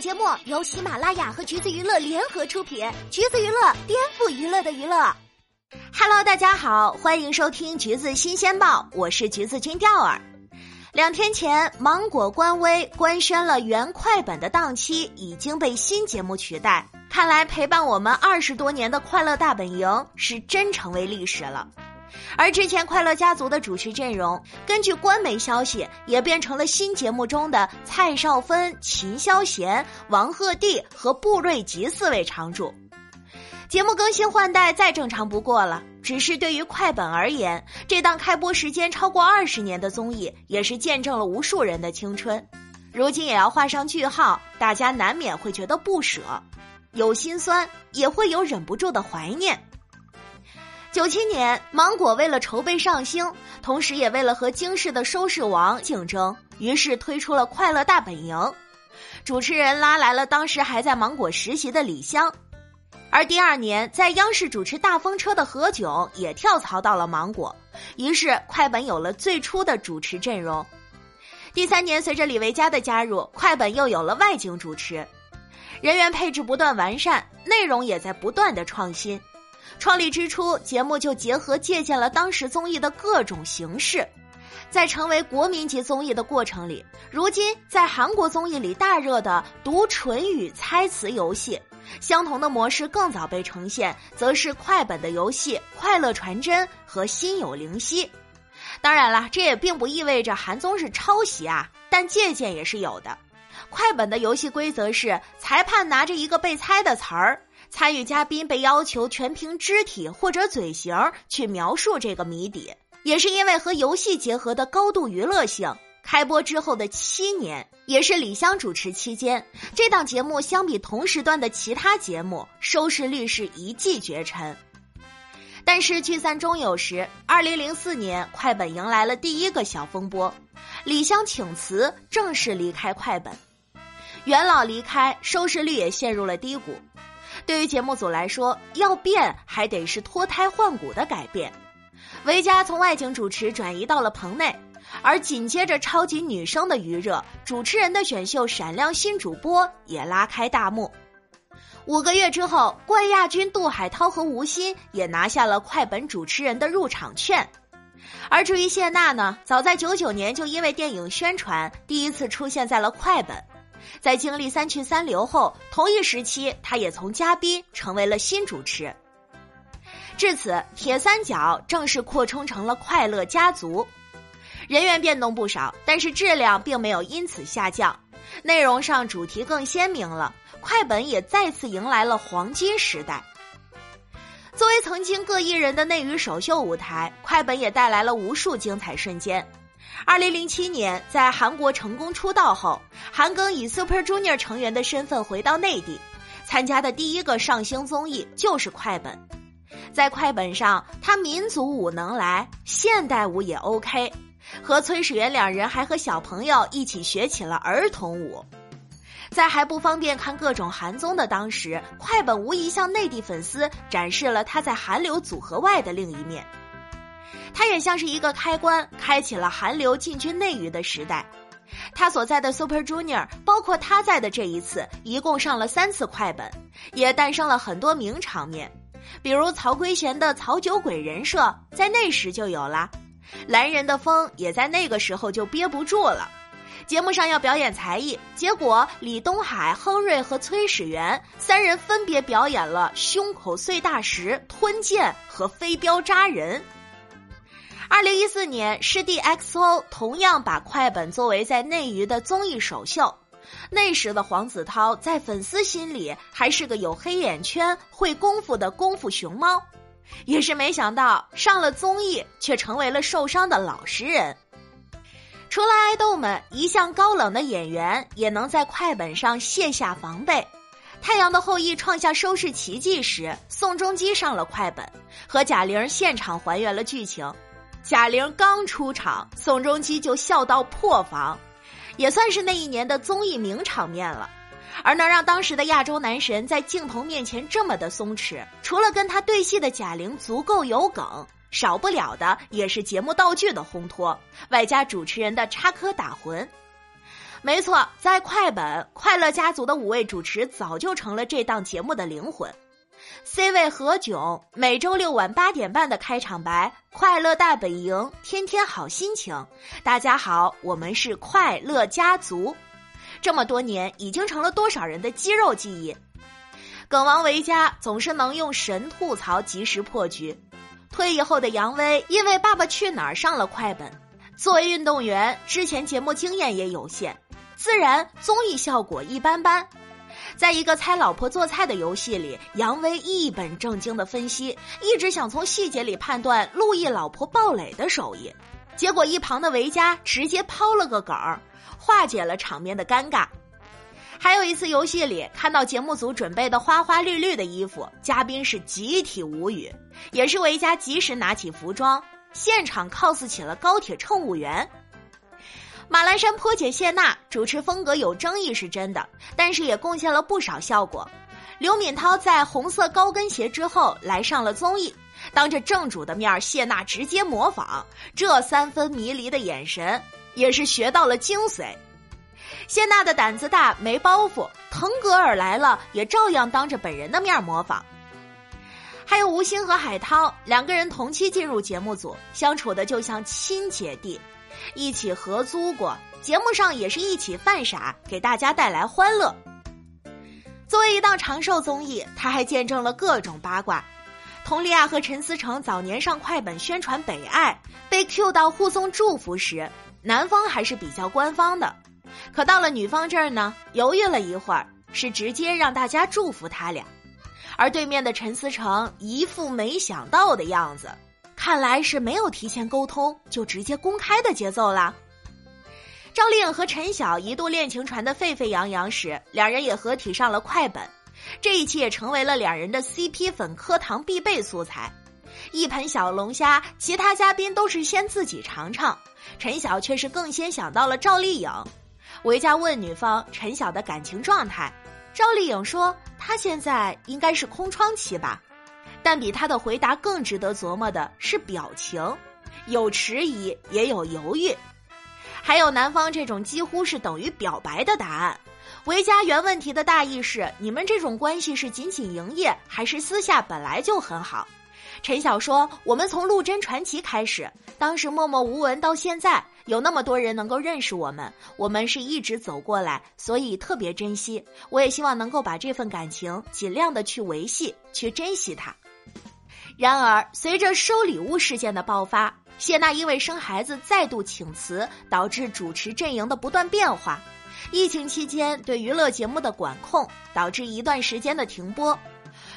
节目由喜马拉雅和橘子娱乐联合出品，橘子娱乐颠覆娱乐的娱乐。Hello，大家好，欢迎收听橘子新鲜报，我是橘子君钓儿。两天前，芒果官微官宣了原快本的档期已经被新节目取代，看来陪伴我们二十多年的《快乐大本营》是真成为历史了。而之前《快乐家族》的主持阵容，根据官媒消息，也变成了新节目中的蔡少芬、秦霄贤、王鹤棣和布瑞吉四位常驻。节目更新换代再正常不过了，只是对于快本而言，这档开播时间超过二十年的综艺，也是见证了无数人的青春。如今也要画上句号，大家难免会觉得不舍，有心酸，也会有忍不住的怀念。九七年，芒果为了筹备上星，同时也为了和京视的收视王竞争，于是推出了《快乐大本营》，主持人拉来了当时还在芒果实习的李湘，而第二年在央视主持大风车的何炅也跳槽到了芒果，于是快本有了最初的主持阵容。第三年，随着李维嘉的加入，快本又有了外景主持，人员配置不断完善，内容也在不断的创新。创立之初，节目就结合借鉴了当时综艺的各种形式，在成为国民级综艺的过程里，如今在韩国综艺里大热的读唇语猜词游戏，相同的模式更早被呈现，则是快本的游戏《快乐传真》和《心有灵犀》。当然了，这也并不意味着韩综是抄袭啊，但借鉴也是有的。快本的游戏规则是，裁判拿着一个被猜的词儿。参与嘉宾被要求全凭肢体或者嘴型去描述这个谜底，也是因为和游戏结合的高度娱乐性。开播之后的七年，也是李湘主持期间，这档节目相比同时段的其他节目，收视率是一骑绝尘。但是聚散终有时，二零零四年，快本迎来了第一个小风波，李湘请辞，正式离开快本。元老离开，收视率也陷入了低谷。对于节目组来说，要变还得是脱胎换骨的改变。维嘉从外景主持转移到了棚内，而紧接着超级女声的余热，主持人的选秀闪亮新主播也拉开大幕。五个月之后，冠亚军杜海涛和吴昕也拿下了快本主持人的入场券。而至于谢娜呢，早在九九年就因为电影宣传，第一次出现在了快本。在经历三去三留后，同一时期，他也从嘉宾成为了新主持。至此，铁三角正式扩充成了快乐家族，人员变动不少，但是质量并没有因此下降。内容上主题更鲜明了，快本也再次迎来了黄金时代。作为曾经各艺人的内娱首秀舞台，快本也带来了无数精彩瞬间。二零零七年，在韩国成功出道后，韩庚以 Super Junior 成员的身份回到内地，参加的第一个上星综艺就是快本。在快本上，他民族舞能来，现代舞也 OK，和崔始源两人还和小朋友一起学起了儿童舞。在还不方便看各种韩综的当时，快本无疑向内地粉丝展示了他在韩流组合外的另一面。他也像是一个开关，开启了韩流进军内娱的时代。他所在的 Super Junior，包括他在的这一次，一共上了三次快本，也诞生了很多名场面，比如曹圭贤的曹酒鬼人设，在那时就有了；蓝人的风也在那个时候就憋不住了。节目上要表演才艺，结果李东海、亨瑞和崔始源三人分别表演了胸口碎大石、吞剑和飞镖扎人。二零一四年，师弟 XO 同样把快本作为在内娱的综艺首秀。那时的黄子韬在粉丝心里还是个有黑眼圈、会功夫的功夫熊猫，也是没想到上了综艺却成为了受伤的老实人。除了爱豆们，一向高冷的演员也能在快本上卸下防备。《太阳的后裔》创下收视奇迹时，宋仲基上了快本，和贾玲现场还原了剧情。贾玲刚出场，宋仲基就笑到破防，也算是那一年的综艺名场面了。而能让当时的亚洲男神在镜头面前这么的松弛，除了跟他对戏的贾玲足够有梗，少不了的也是节目道具的烘托，外加主持人的插科打诨。没错，在快本《快乐家族》的五位主持早就成了这档节目的灵魂。C 位何炅每周六晚八点半的开场白：“快乐大本营，天天好心情。”大家好，我们是快乐家族。这么多年，已经成了多少人的肌肉记忆？梗王维嘉总是能用神吐槽及时破局。退役后的杨威因为《爸爸去哪儿》上了快本，作为运动员，之前节目经验也有限，自然综艺效果一般般。在一个猜老婆做菜的游戏里，杨威一本正经的分析，一直想从细节里判断陆毅老婆鲍蕾的手艺，结果一旁的维嘉直接抛了个梗儿，化解了场面的尴尬。还有一次游戏里，看到节目组准备的花花绿绿的衣服，嘉宾是集体无语，也是维嘉及时拿起服装，现场 cos 起了高铁乘务员。马栏山坡姐谢娜主持风格有争议是真的，但是也贡献了不少效果。刘敏涛在红色高跟鞋之后来上了综艺，当着正主的面，谢娜直接模仿，这三分迷离的眼神也是学到了精髓。谢娜的胆子大，没包袱，腾格尔来了也照样当着本人的面模仿。还有吴昕和海涛两个人同期进入节目组，相处的就像亲姐弟。一起合租过，节目上也是一起犯傻，给大家带来欢乐。作为一档长寿综艺，他还见证了各种八卦。佟丽娅和陈思诚早年上快本宣传北爱，被 Q 到互送祝福时，男方还是比较官方的，可到了女方这儿呢，犹豫了一会儿，是直接让大家祝福他俩，而对面的陈思诚一副没想到的样子。看来是没有提前沟通就直接公开的节奏啦。赵丽颖和陈晓一度恋情传得沸沸扬扬时，两人也合体上了快本，这一期也成为了两人的 CP 粉课堂必备素材。一盆小龙虾，其他嘉宾都是先自己尝尝，陈晓却是更先想到了赵丽颖。维嘉问女方陈晓的感情状态，赵丽颖说她现在应该是空窗期吧。但比他的回答更值得琢磨的是表情，有迟疑，也有犹豫，还有男方这种几乎是等于表白的答案。维嘉原问题的大意是：你们这种关系是仅仅营业，还是私下本来就很好？陈晓说：我们从《陆贞传奇》开始，当时默默无闻到现在，有那么多人能够认识我们，我们是一直走过来，所以特别珍惜。我也希望能够把这份感情尽量的去维系，去珍惜它。然而，随着收礼物事件的爆发，谢娜因为生孩子再度请辞，导致主持阵营的不断变化。疫情期间对娱乐节目的管控，导致一段时间的停播。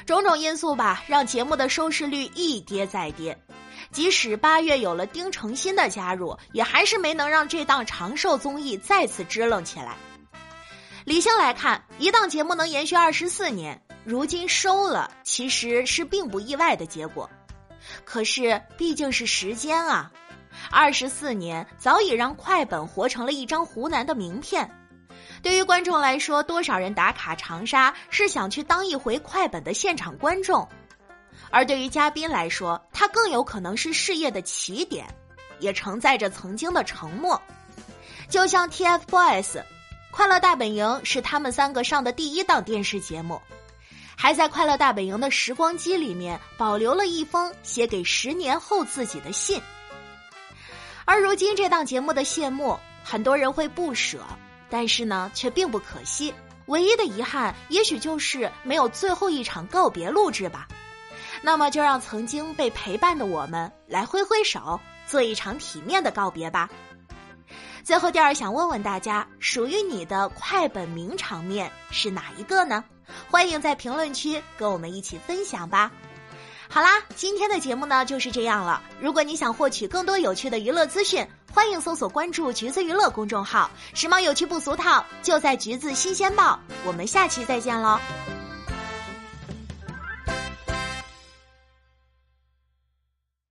种种因素吧，让节目的收视率一跌再跌。即使八月有了丁程鑫的加入，也还是没能让这档长寿综艺再次支棱起来。理性来看，一档节目能延续二十四年。如今收了，其实是并不意外的结果。可是毕竟是时间啊，二十四年早已让快本活成了一张湖南的名片。对于观众来说，多少人打卡长沙是想去当一回快本的现场观众；而对于嘉宾来说，他更有可能是事业的起点，也承载着曾经的承诺。就像 TFBOYS，《快乐大本营》是他们三个上的第一档电视节目。还在《快乐大本营》的时光机里面保留了一封写给十年后自己的信。而如今这档节目的谢幕，很多人会不舍，但是呢，却并不可惜。唯一的遗憾，也许就是没有最后一场告别录制吧。那么，就让曾经被陪伴的我们来挥挥手，做一场体面的告别吧。最后，第二想问问大家，属于你的快本名场面是哪一个呢？欢迎在评论区跟我们一起分享吧。好啦，今天的节目呢就是这样了。如果你想获取更多有趣的娱乐资讯，欢迎搜索关注“橘子娱乐”公众号，时髦有趣不俗套，就在“橘子新鲜报”。我们下期再见喽。